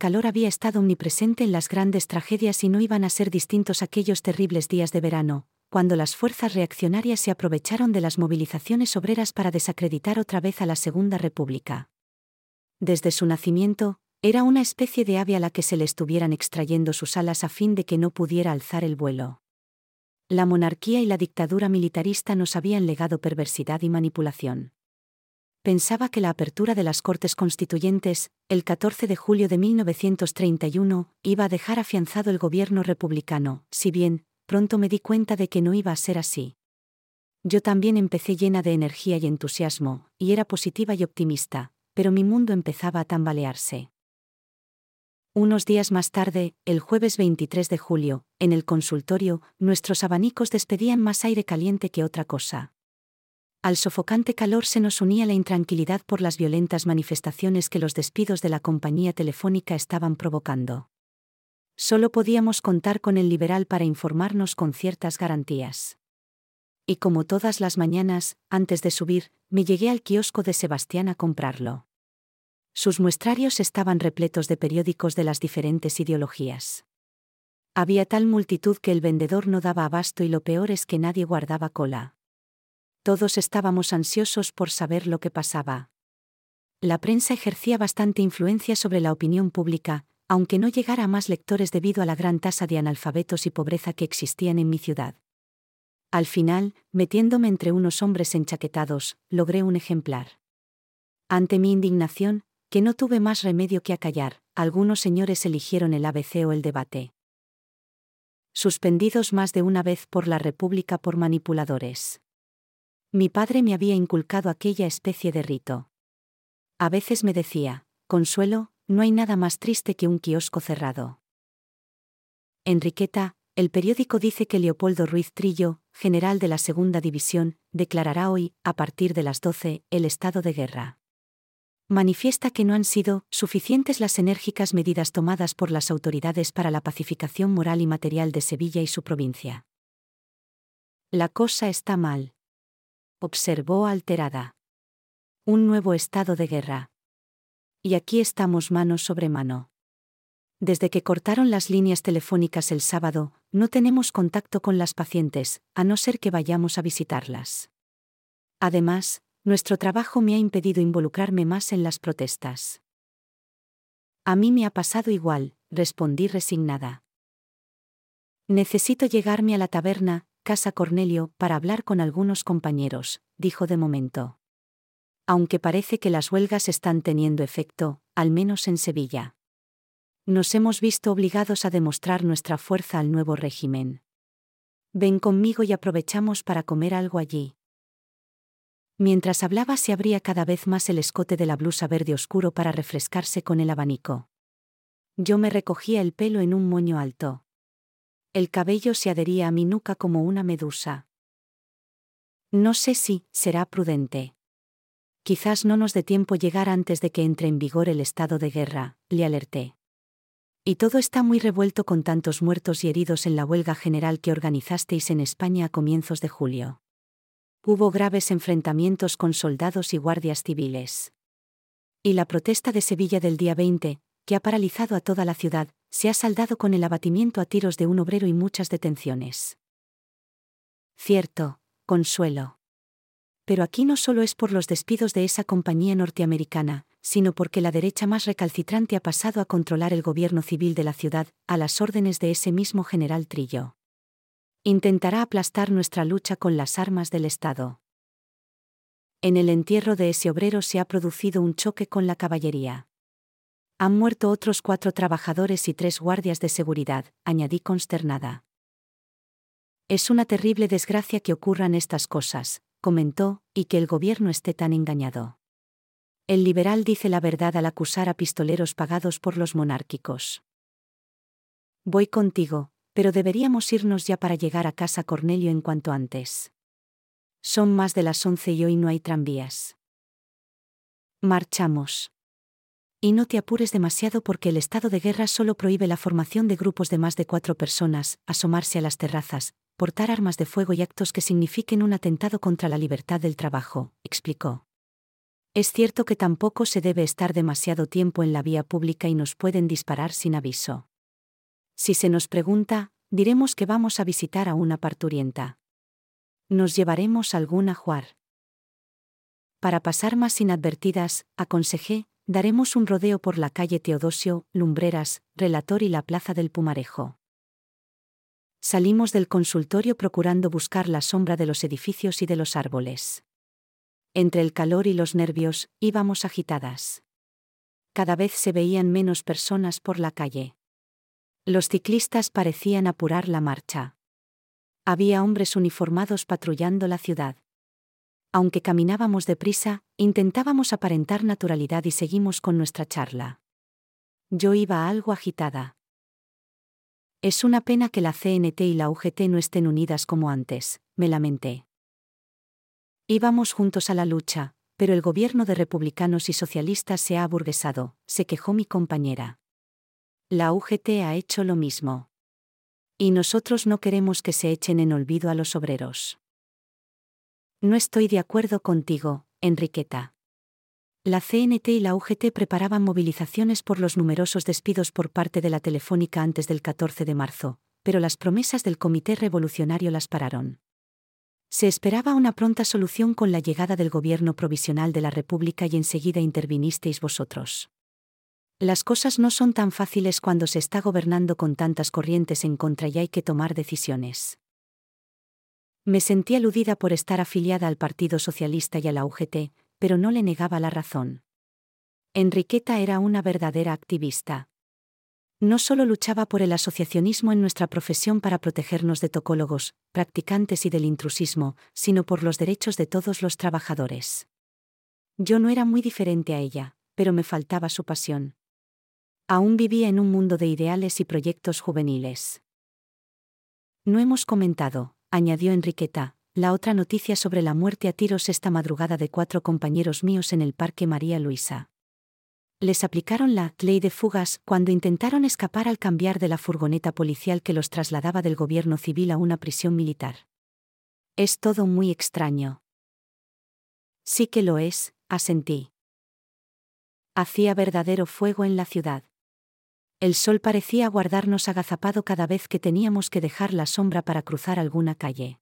Calor había estado omnipresente en las grandes tragedias y no iban a ser distintos aquellos terribles días de verano, cuando las fuerzas reaccionarias se aprovecharon de las movilizaciones obreras para desacreditar otra vez a la Segunda República. Desde su nacimiento, era una especie de ave a la que se le estuvieran extrayendo sus alas a fin de que no pudiera alzar el vuelo. La monarquía y la dictadura militarista nos habían legado perversidad y manipulación. Pensaba que la apertura de las Cortes Constituyentes, el 14 de julio de 1931, iba a dejar afianzado el gobierno republicano, si bien, pronto me di cuenta de que no iba a ser así. Yo también empecé llena de energía y entusiasmo, y era positiva y optimista, pero mi mundo empezaba a tambalearse. Unos días más tarde, el jueves 23 de julio, en el consultorio, nuestros abanicos despedían más aire caliente que otra cosa. Al sofocante calor se nos unía la intranquilidad por las violentas manifestaciones que los despidos de la compañía telefónica estaban provocando. Solo podíamos contar con el liberal para informarnos con ciertas garantías. Y como todas las mañanas, antes de subir, me llegué al kiosco de Sebastián a comprarlo. Sus muestrarios estaban repletos de periódicos de las diferentes ideologías. Había tal multitud que el vendedor no daba abasto y lo peor es que nadie guardaba cola. Todos estábamos ansiosos por saber lo que pasaba. La prensa ejercía bastante influencia sobre la opinión pública, aunque no llegara a más lectores debido a la gran tasa de analfabetos y pobreza que existían en mi ciudad. Al final, metiéndome entre unos hombres enchaquetados, logré un ejemplar. Ante mi indignación, que no tuve más remedio que acallar, algunos señores eligieron el ABC o el debate. Suspendidos más de una vez por la República por manipuladores. Mi padre me había inculcado aquella especie de rito. A veces me decía, Consuelo, no hay nada más triste que un kiosco cerrado. Enriqueta, el periódico dice que Leopoldo Ruiz Trillo, general de la Segunda División, declarará hoy, a partir de las 12, el estado de guerra. Manifiesta que no han sido suficientes las enérgicas medidas tomadas por las autoridades para la pacificación moral y material de Sevilla y su provincia. La cosa está mal. Observó alterada. Un nuevo estado de guerra. Y aquí estamos mano sobre mano. Desde que cortaron las líneas telefónicas el sábado, no tenemos contacto con las pacientes, a no ser que vayamos a visitarlas. Además, nuestro trabajo me ha impedido involucrarme más en las protestas. A mí me ha pasado igual, respondí resignada. Necesito llegarme a la taberna, Casa Cornelio, para hablar con algunos compañeros, dijo de momento aunque parece que las huelgas están teniendo efecto, al menos en Sevilla. Nos hemos visto obligados a demostrar nuestra fuerza al nuevo régimen. Ven conmigo y aprovechamos para comer algo allí. Mientras hablaba se abría cada vez más el escote de la blusa verde oscuro para refrescarse con el abanico. Yo me recogía el pelo en un moño alto. El cabello se adhería a mi nuca como una medusa. No sé si será prudente. Quizás no nos dé tiempo llegar antes de que entre en vigor el estado de guerra, le alerté. Y todo está muy revuelto con tantos muertos y heridos en la huelga general que organizasteis en España a comienzos de julio. Hubo graves enfrentamientos con soldados y guardias civiles. Y la protesta de Sevilla del día 20, que ha paralizado a toda la ciudad, se ha saldado con el abatimiento a tiros de un obrero y muchas detenciones. Cierto, consuelo pero aquí no solo es por los despidos de esa compañía norteamericana, sino porque la derecha más recalcitrante ha pasado a controlar el gobierno civil de la ciudad, a las órdenes de ese mismo general Trillo. Intentará aplastar nuestra lucha con las armas del Estado. En el entierro de ese obrero se ha producido un choque con la caballería. Han muerto otros cuatro trabajadores y tres guardias de seguridad, añadí consternada. Es una terrible desgracia que ocurran estas cosas, comentó, y que el gobierno esté tan engañado. El liberal dice la verdad al acusar a pistoleros pagados por los monárquicos. Voy contigo, pero deberíamos irnos ya para llegar a casa Cornelio en cuanto antes. Son más de las once y hoy no hay tranvías. Marchamos. Y no te apures demasiado porque el estado de guerra solo prohíbe la formación de grupos de más de cuatro personas, asomarse a las terrazas, portar armas de fuego y actos que signifiquen un atentado contra la libertad del trabajo, explicó. Es cierto que tampoco se debe estar demasiado tiempo en la vía pública y nos pueden disparar sin aviso. Si se nos pregunta, diremos que vamos a visitar a una parturienta. Nos llevaremos algún ajuar. Para pasar más inadvertidas, aconsejé, daremos un rodeo por la calle Teodosio, Lumbreras, Relator y la Plaza del Pumarejo. Salimos del consultorio procurando buscar la sombra de los edificios y de los árboles. Entre el calor y los nervios, íbamos agitadas. Cada vez se veían menos personas por la calle. Los ciclistas parecían apurar la marcha. Había hombres uniformados patrullando la ciudad. Aunque caminábamos deprisa, intentábamos aparentar naturalidad y seguimos con nuestra charla. Yo iba algo agitada. Es una pena que la CNT y la UGT no estén unidas como antes, me lamenté. Íbamos juntos a la lucha, pero el gobierno de republicanos y socialistas se ha aburguesado, se quejó mi compañera. La UGT ha hecho lo mismo. Y nosotros no queremos que se echen en olvido a los obreros. No estoy de acuerdo contigo, Enriqueta. La CNT y la UGT preparaban movilizaciones por los numerosos despidos por parte de la Telefónica antes del 14 de marzo, pero las promesas del Comité Revolucionario las pararon. Se esperaba una pronta solución con la llegada del gobierno provisional de la República y enseguida intervinisteis vosotros. Las cosas no son tan fáciles cuando se está gobernando con tantas corrientes en contra y hay que tomar decisiones. Me sentí aludida por estar afiliada al Partido Socialista y a la UGT, pero no le negaba la razón. Enriqueta era una verdadera activista no solo luchaba por el asociacionismo en nuestra profesión para protegernos de tocólogos, practicantes y del intrusismo, sino por los derechos de todos los trabajadores. Yo no era muy diferente a ella, pero me faltaba su pasión. Aún vivía en un mundo de ideales y proyectos juveniles. No hemos comentado, añadió Enriqueta, la otra noticia sobre la muerte a tiros esta madrugada de cuatro compañeros míos en el Parque María Luisa les aplicaron la ley de fugas cuando intentaron escapar al cambiar de la furgoneta policial que los trasladaba del gobierno civil a una prisión militar. Es todo muy extraño. Sí que lo es, asentí. Hacía verdadero fuego en la ciudad. El sol parecía guardarnos agazapado cada vez que teníamos que dejar la sombra para cruzar alguna calle.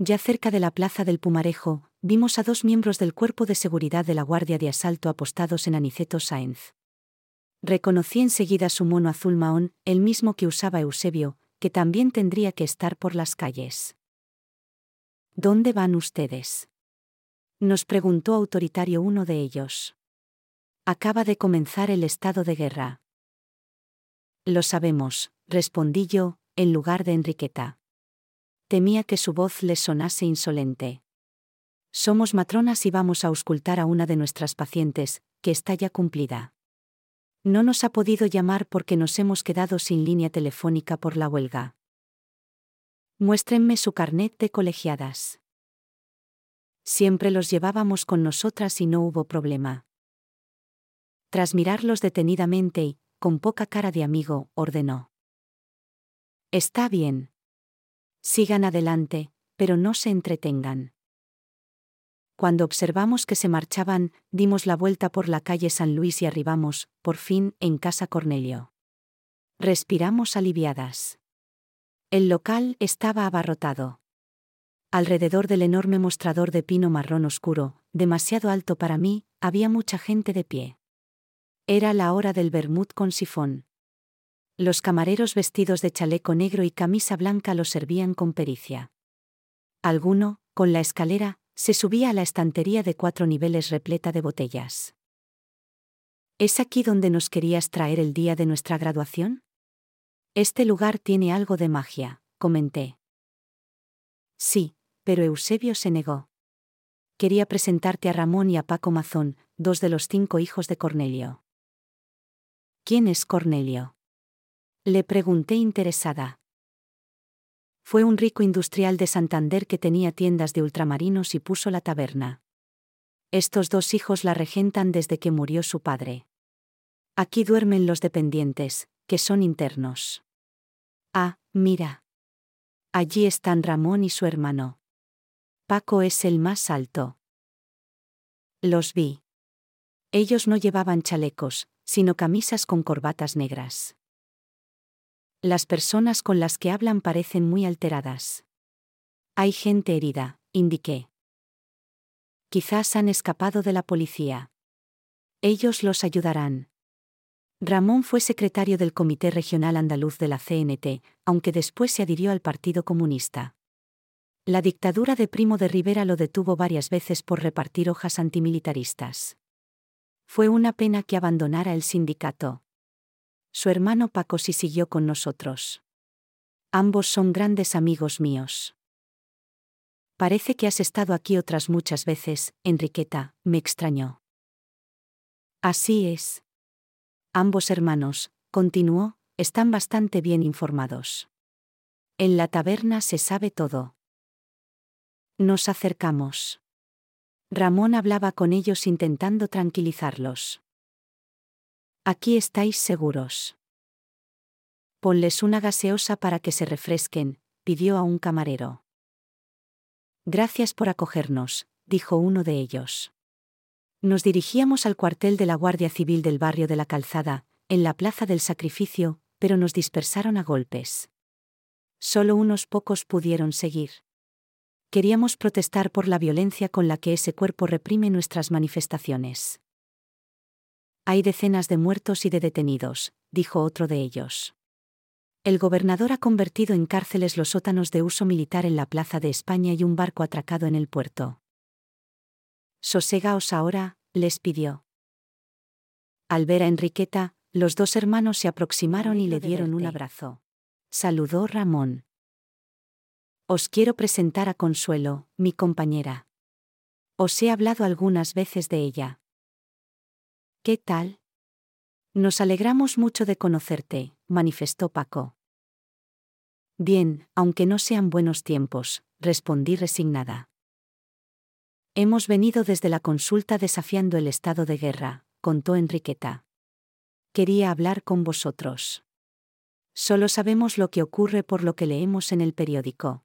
Ya cerca de la plaza del Pumarejo, vimos a dos miembros del cuerpo de seguridad de la Guardia de Asalto apostados en Aniceto Sáenz. Reconocí enseguida su mono azul mahón, el mismo que usaba Eusebio, que también tendría que estar por las calles. ¿Dónde van ustedes? Nos preguntó autoritario uno de ellos. Acaba de comenzar el estado de guerra. Lo sabemos, respondí yo, en lugar de Enriqueta temía que su voz les sonase insolente. Somos matronas y vamos a auscultar a una de nuestras pacientes, que está ya cumplida. No nos ha podido llamar porque nos hemos quedado sin línea telefónica por la huelga. Muéstrenme su carnet de colegiadas. Siempre los llevábamos con nosotras y no hubo problema. Tras mirarlos detenidamente y, con poca cara de amigo, ordenó. Está bien, Sigan adelante, pero no se entretengan. Cuando observamos que se marchaban, dimos la vuelta por la calle San Luis y arribamos, por fin, en Casa Cornelio. Respiramos aliviadas. El local estaba abarrotado. Alrededor del enorme mostrador de pino marrón oscuro, demasiado alto para mí, había mucha gente de pie. Era la hora del vermut con sifón. Los camareros vestidos de chaleco negro y camisa blanca lo servían con pericia. Alguno, con la escalera, se subía a la estantería de cuatro niveles repleta de botellas. ¿Es aquí donde nos querías traer el día de nuestra graduación? Este lugar tiene algo de magia, comenté. Sí, pero Eusebio se negó. Quería presentarte a Ramón y a Paco Mazón, dos de los cinco hijos de Cornelio. ¿Quién es Cornelio? Le pregunté interesada. Fue un rico industrial de Santander que tenía tiendas de ultramarinos y puso la taberna. Estos dos hijos la regentan desde que murió su padre. Aquí duermen los dependientes, que son internos. Ah, mira. Allí están Ramón y su hermano. Paco es el más alto. Los vi. Ellos no llevaban chalecos, sino camisas con corbatas negras. Las personas con las que hablan parecen muy alteradas. Hay gente herida, indiqué. Quizás han escapado de la policía. Ellos los ayudarán. Ramón fue secretario del Comité Regional Andaluz de la CNT, aunque después se adhirió al Partido Comunista. La dictadura de Primo de Rivera lo detuvo varias veces por repartir hojas antimilitaristas. Fue una pena que abandonara el sindicato. Su hermano Paco sí siguió con nosotros. Ambos son grandes amigos míos. Parece que has estado aquí otras muchas veces, Enriqueta, me extrañó. Así es. Ambos hermanos, continuó, están bastante bien informados. En la taberna se sabe todo. Nos acercamos. Ramón hablaba con ellos intentando tranquilizarlos. Aquí estáis seguros. Ponles una gaseosa para que se refresquen, pidió a un camarero. Gracias por acogernos, dijo uno de ellos. Nos dirigíamos al cuartel de la Guardia Civil del barrio de la Calzada, en la Plaza del Sacrificio, pero nos dispersaron a golpes. Solo unos pocos pudieron seguir. Queríamos protestar por la violencia con la que ese cuerpo reprime nuestras manifestaciones. Hay decenas de muertos y de detenidos, dijo otro de ellos. El gobernador ha convertido en cárceles los sótanos de uso militar en la Plaza de España y un barco atracado en el puerto. Sosegaos ahora, les pidió. Al ver a Enriqueta, los dos hermanos se aproximaron y le dieron un abrazo. Saludó Ramón. Os quiero presentar a Consuelo, mi compañera. Os he hablado algunas veces de ella. ¿Qué tal? Nos alegramos mucho de conocerte, manifestó Paco. Bien, aunque no sean buenos tiempos, respondí resignada. Hemos venido desde la consulta desafiando el estado de guerra, contó Enriqueta. Quería hablar con vosotros. Solo sabemos lo que ocurre por lo que leemos en el periódico.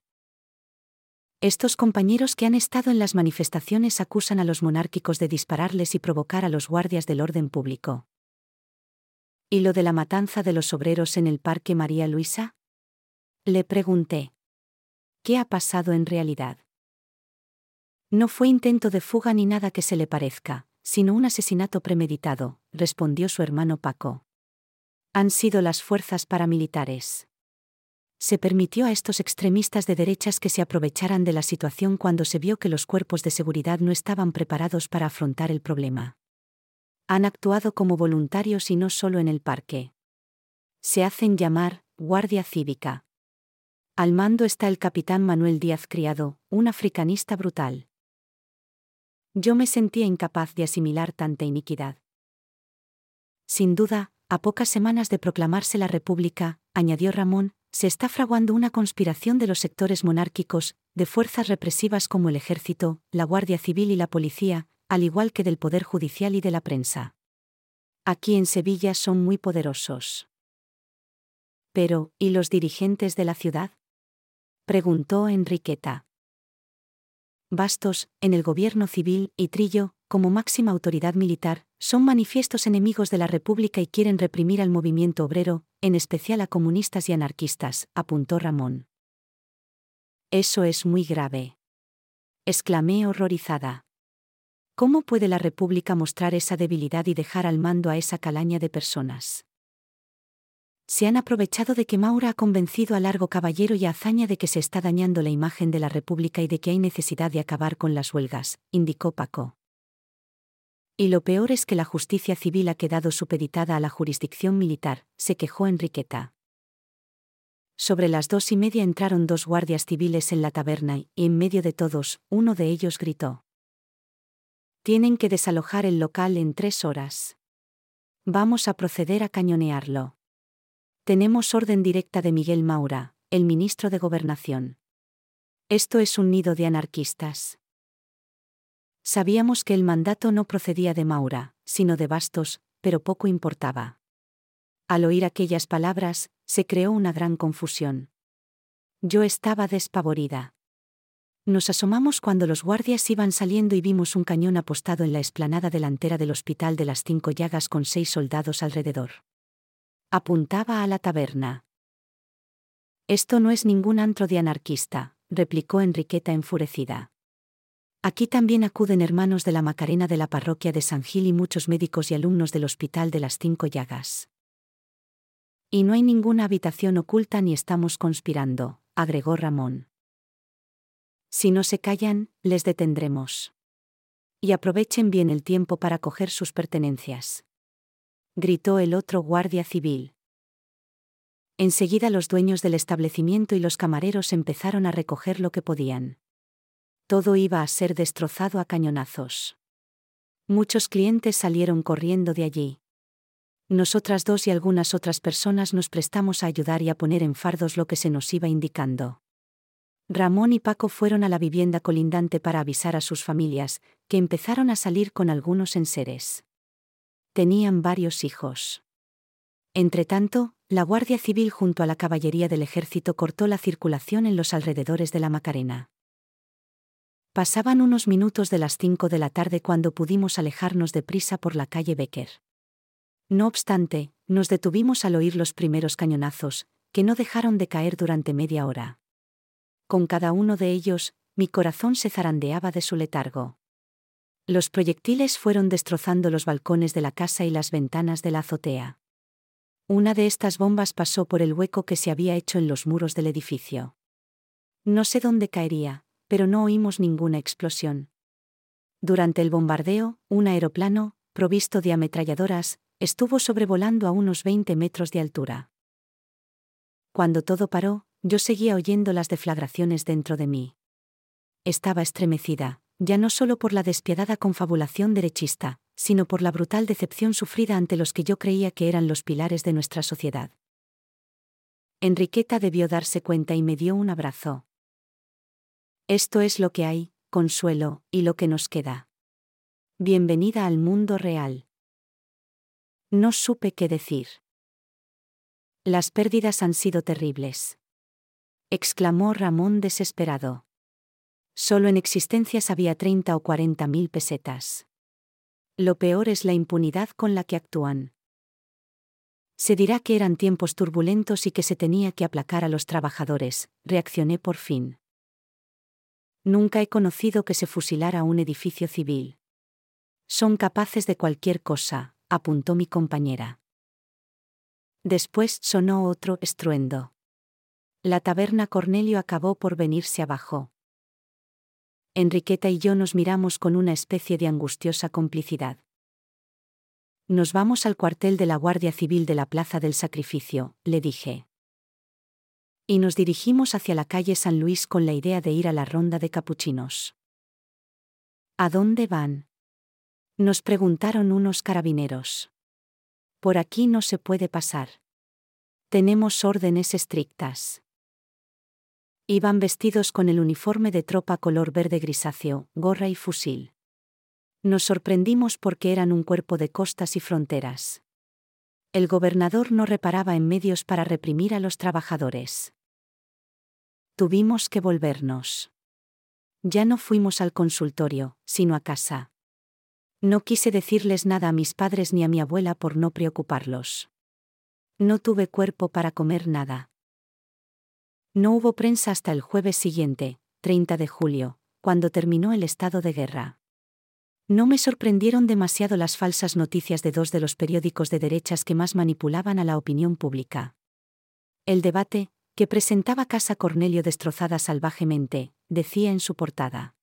Estos compañeros que han estado en las manifestaciones acusan a los monárquicos de dispararles y provocar a los guardias del orden público. ¿Y lo de la matanza de los obreros en el Parque María Luisa? Le pregunté. ¿Qué ha pasado en realidad? No fue intento de fuga ni nada que se le parezca, sino un asesinato premeditado, respondió su hermano Paco. Han sido las fuerzas paramilitares se permitió a estos extremistas de derechas que se aprovecharan de la situación cuando se vio que los cuerpos de seguridad no estaban preparados para afrontar el problema. Han actuado como voluntarios y no solo en el parque. Se hacen llamar Guardia Cívica. Al mando está el capitán Manuel Díaz Criado, un africanista brutal. Yo me sentía incapaz de asimilar tanta iniquidad. Sin duda, a pocas semanas de proclamarse la República, añadió Ramón, se está fraguando una conspiración de los sectores monárquicos, de fuerzas represivas como el ejército, la Guardia Civil y la policía, al igual que del Poder Judicial y de la prensa. Aquí en Sevilla son muy poderosos. Pero, ¿y los dirigentes de la ciudad? preguntó Enriqueta. Bastos, en el gobierno civil, y Trillo, como máxima autoridad militar, son manifiestos enemigos de la República y quieren reprimir al movimiento obrero, en especial a comunistas y anarquistas, apuntó Ramón. Eso es muy grave. Exclamé horrorizada. ¿Cómo puede la República mostrar esa debilidad y dejar al mando a esa calaña de personas? Se han aprovechado de que Maura ha convencido a Largo Caballero y a Hazaña de que se está dañando la imagen de la República y de que hay necesidad de acabar con las huelgas, indicó Paco. Y lo peor es que la justicia civil ha quedado supeditada a la jurisdicción militar, se quejó Enriqueta. Sobre las dos y media entraron dos guardias civiles en la taberna y, en medio de todos, uno de ellos gritó. Tienen que desalojar el local en tres horas. Vamos a proceder a cañonearlo. Tenemos orden directa de Miguel Maura, el ministro de Gobernación. Esto es un nido de anarquistas. Sabíamos que el mandato no procedía de Maura, sino de Bastos, pero poco importaba. Al oír aquellas palabras, se creó una gran confusión. Yo estaba despavorida. Nos asomamos cuando los guardias iban saliendo y vimos un cañón apostado en la explanada delantera del Hospital de las Cinco Llagas con seis soldados alrededor. Apuntaba a la taberna. Esto no es ningún antro de anarquista, replicó Enriqueta enfurecida. Aquí también acuden hermanos de la Macarena de la parroquia de San Gil y muchos médicos y alumnos del Hospital de las Cinco Llagas. Y no hay ninguna habitación oculta ni estamos conspirando, agregó Ramón. Si no se callan, les detendremos. Y aprovechen bien el tiempo para coger sus pertenencias. Gritó el otro guardia civil. Enseguida los dueños del establecimiento y los camareros empezaron a recoger lo que podían. Todo iba a ser destrozado a cañonazos. Muchos clientes salieron corriendo de allí. Nosotras dos y algunas otras personas nos prestamos a ayudar y a poner en fardos lo que se nos iba indicando. Ramón y Paco fueron a la vivienda colindante para avisar a sus familias, que empezaron a salir con algunos enseres. Tenían varios hijos. Entretanto, la Guardia Civil junto a la caballería del ejército cortó la circulación en los alrededores de la Macarena. Pasaban unos minutos de las cinco de la tarde cuando pudimos alejarnos deprisa por la calle Becker. No obstante, nos detuvimos al oír los primeros cañonazos, que no dejaron de caer durante media hora. Con cada uno de ellos, mi corazón se zarandeaba de su letargo. Los proyectiles fueron destrozando los balcones de la casa y las ventanas de la azotea. Una de estas bombas pasó por el hueco que se había hecho en los muros del edificio. No sé dónde caería, pero no oímos ninguna explosión. Durante el bombardeo, un aeroplano, provisto de ametralladoras, estuvo sobrevolando a unos 20 metros de altura. Cuando todo paró, yo seguía oyendo las deflagraciones dentro de mí. Estaba estremecida, ya no solo por la despiadada confabulación derechista, sino por la brutal decepción sufrida ante los que yo creía que eran los pilares de nuestra sociedad. Enriqueta debió darse cuenta y me dio un abrazo. Esto es lo que hay, consuelo, y lo que nos queda. Bienvenida al mundo real. No supe qué decir. Las pérdidas han sido terribles exclamó Ramón desesperado. Solo en existencias había treinta o cuarenta mil pesetas. Lo peor es la impunidad con la que actúan. Se dirá que eran tiempos turbulentos y que se tenía que aplacar a los trabajadores, reaccioné por fin. Nunca he conocido que se fusilara un edificio civil. Son capaces de cualquier cosa, apuntó mi compañera. Después sonó otro estruendo la taberna Cornelio acabó por venirse abajo. Enriqueta y yo nos miramos con una especie de angustiosa complicidad. Nos vamos al cuartel de la Guardia Civil de la Plaza del Sacrificio, le dije. Y nos dirigimos hacia la calle San Luis con la idea de ir a la ronda de capuchinos. ¿A dónde van? Nos preguntaron unos carabineros. Por aquí no se puede pasar. Tenemos órdenes estrictas. Iban vestidos con el uniforme de tropa color verde grisáceo, gorra y fusil. Nos sorprendimos porque eran un cuerpo de costas y fronteras. El gobernador no reparaba en medios para reprimir a los trabajadores. Tuvimos que volvernos. Ya no fuimos al consultorio, sino a casa. No quise decirles nada a mis padres ni a mi abuela por no preocuparlos. No tuve cuerpo para comer nada. No hubo prensa hasta el jueves siguiente, 30 de julio, cuando terminó el estado de guerra. No me sorprendieron demasiado las falsas noticias de dos de los periódicos de derechas que más manipulaban a la opinión pública. El debate, que presentaba Casa Cornelio destrozada salvajemente, decía en su portada.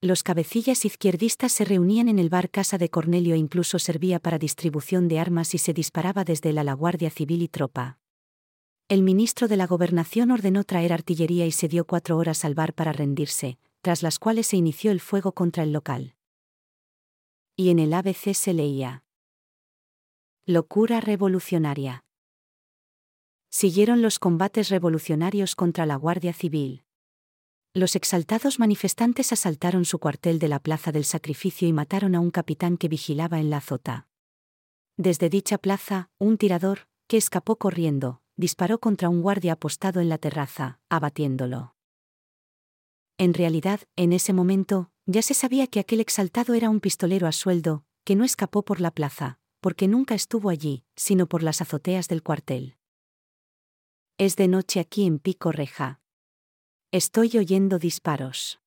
Los cabecillas izquierdistas se reunían en el bar Casa de Cornelio e incluso servía para distribución de armas y se disparaba desde la Guardia Civil y tropa. El ministro de la Gobernación ordenó traer artillería y se dio cuatro horas al bar para rendirse, tras las cuales se inició el fuego contra el local. Y en el ABC se leía. Locura revolucionaria. Siguieron los combates revolucionarios contra la Guardia Civil. Los exaltados manifestantes asaltaron su cuartel de la Plaza del Sacrificio y mataron a un capitán que vigilaba en la azota. Desde dicha plaza, un tirador, que escapó corriendo, disparó contra un guardia apostado en la terraza, abatiéndolo. En realidad, en ese momento, ya se sabía que aquel exaltado era un pistolero a sueldo, que no escapó por la plaza, porque nunca estuvo allí, sino por las azoteas del cuartel. Es de noche aquí en Pico Reja. Estoy oyendo disparos.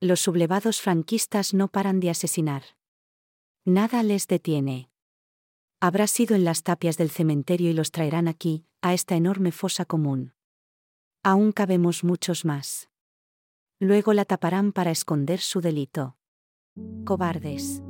Los sublevados franquistas no paran de asesinar. Nada les detiene. Habrá sido en las tapias del cementerio y los traerán aquí, a esta enorme fosa común. Aún cabemos muchos más. Luego la taparán para esconder su delito. Cobardes.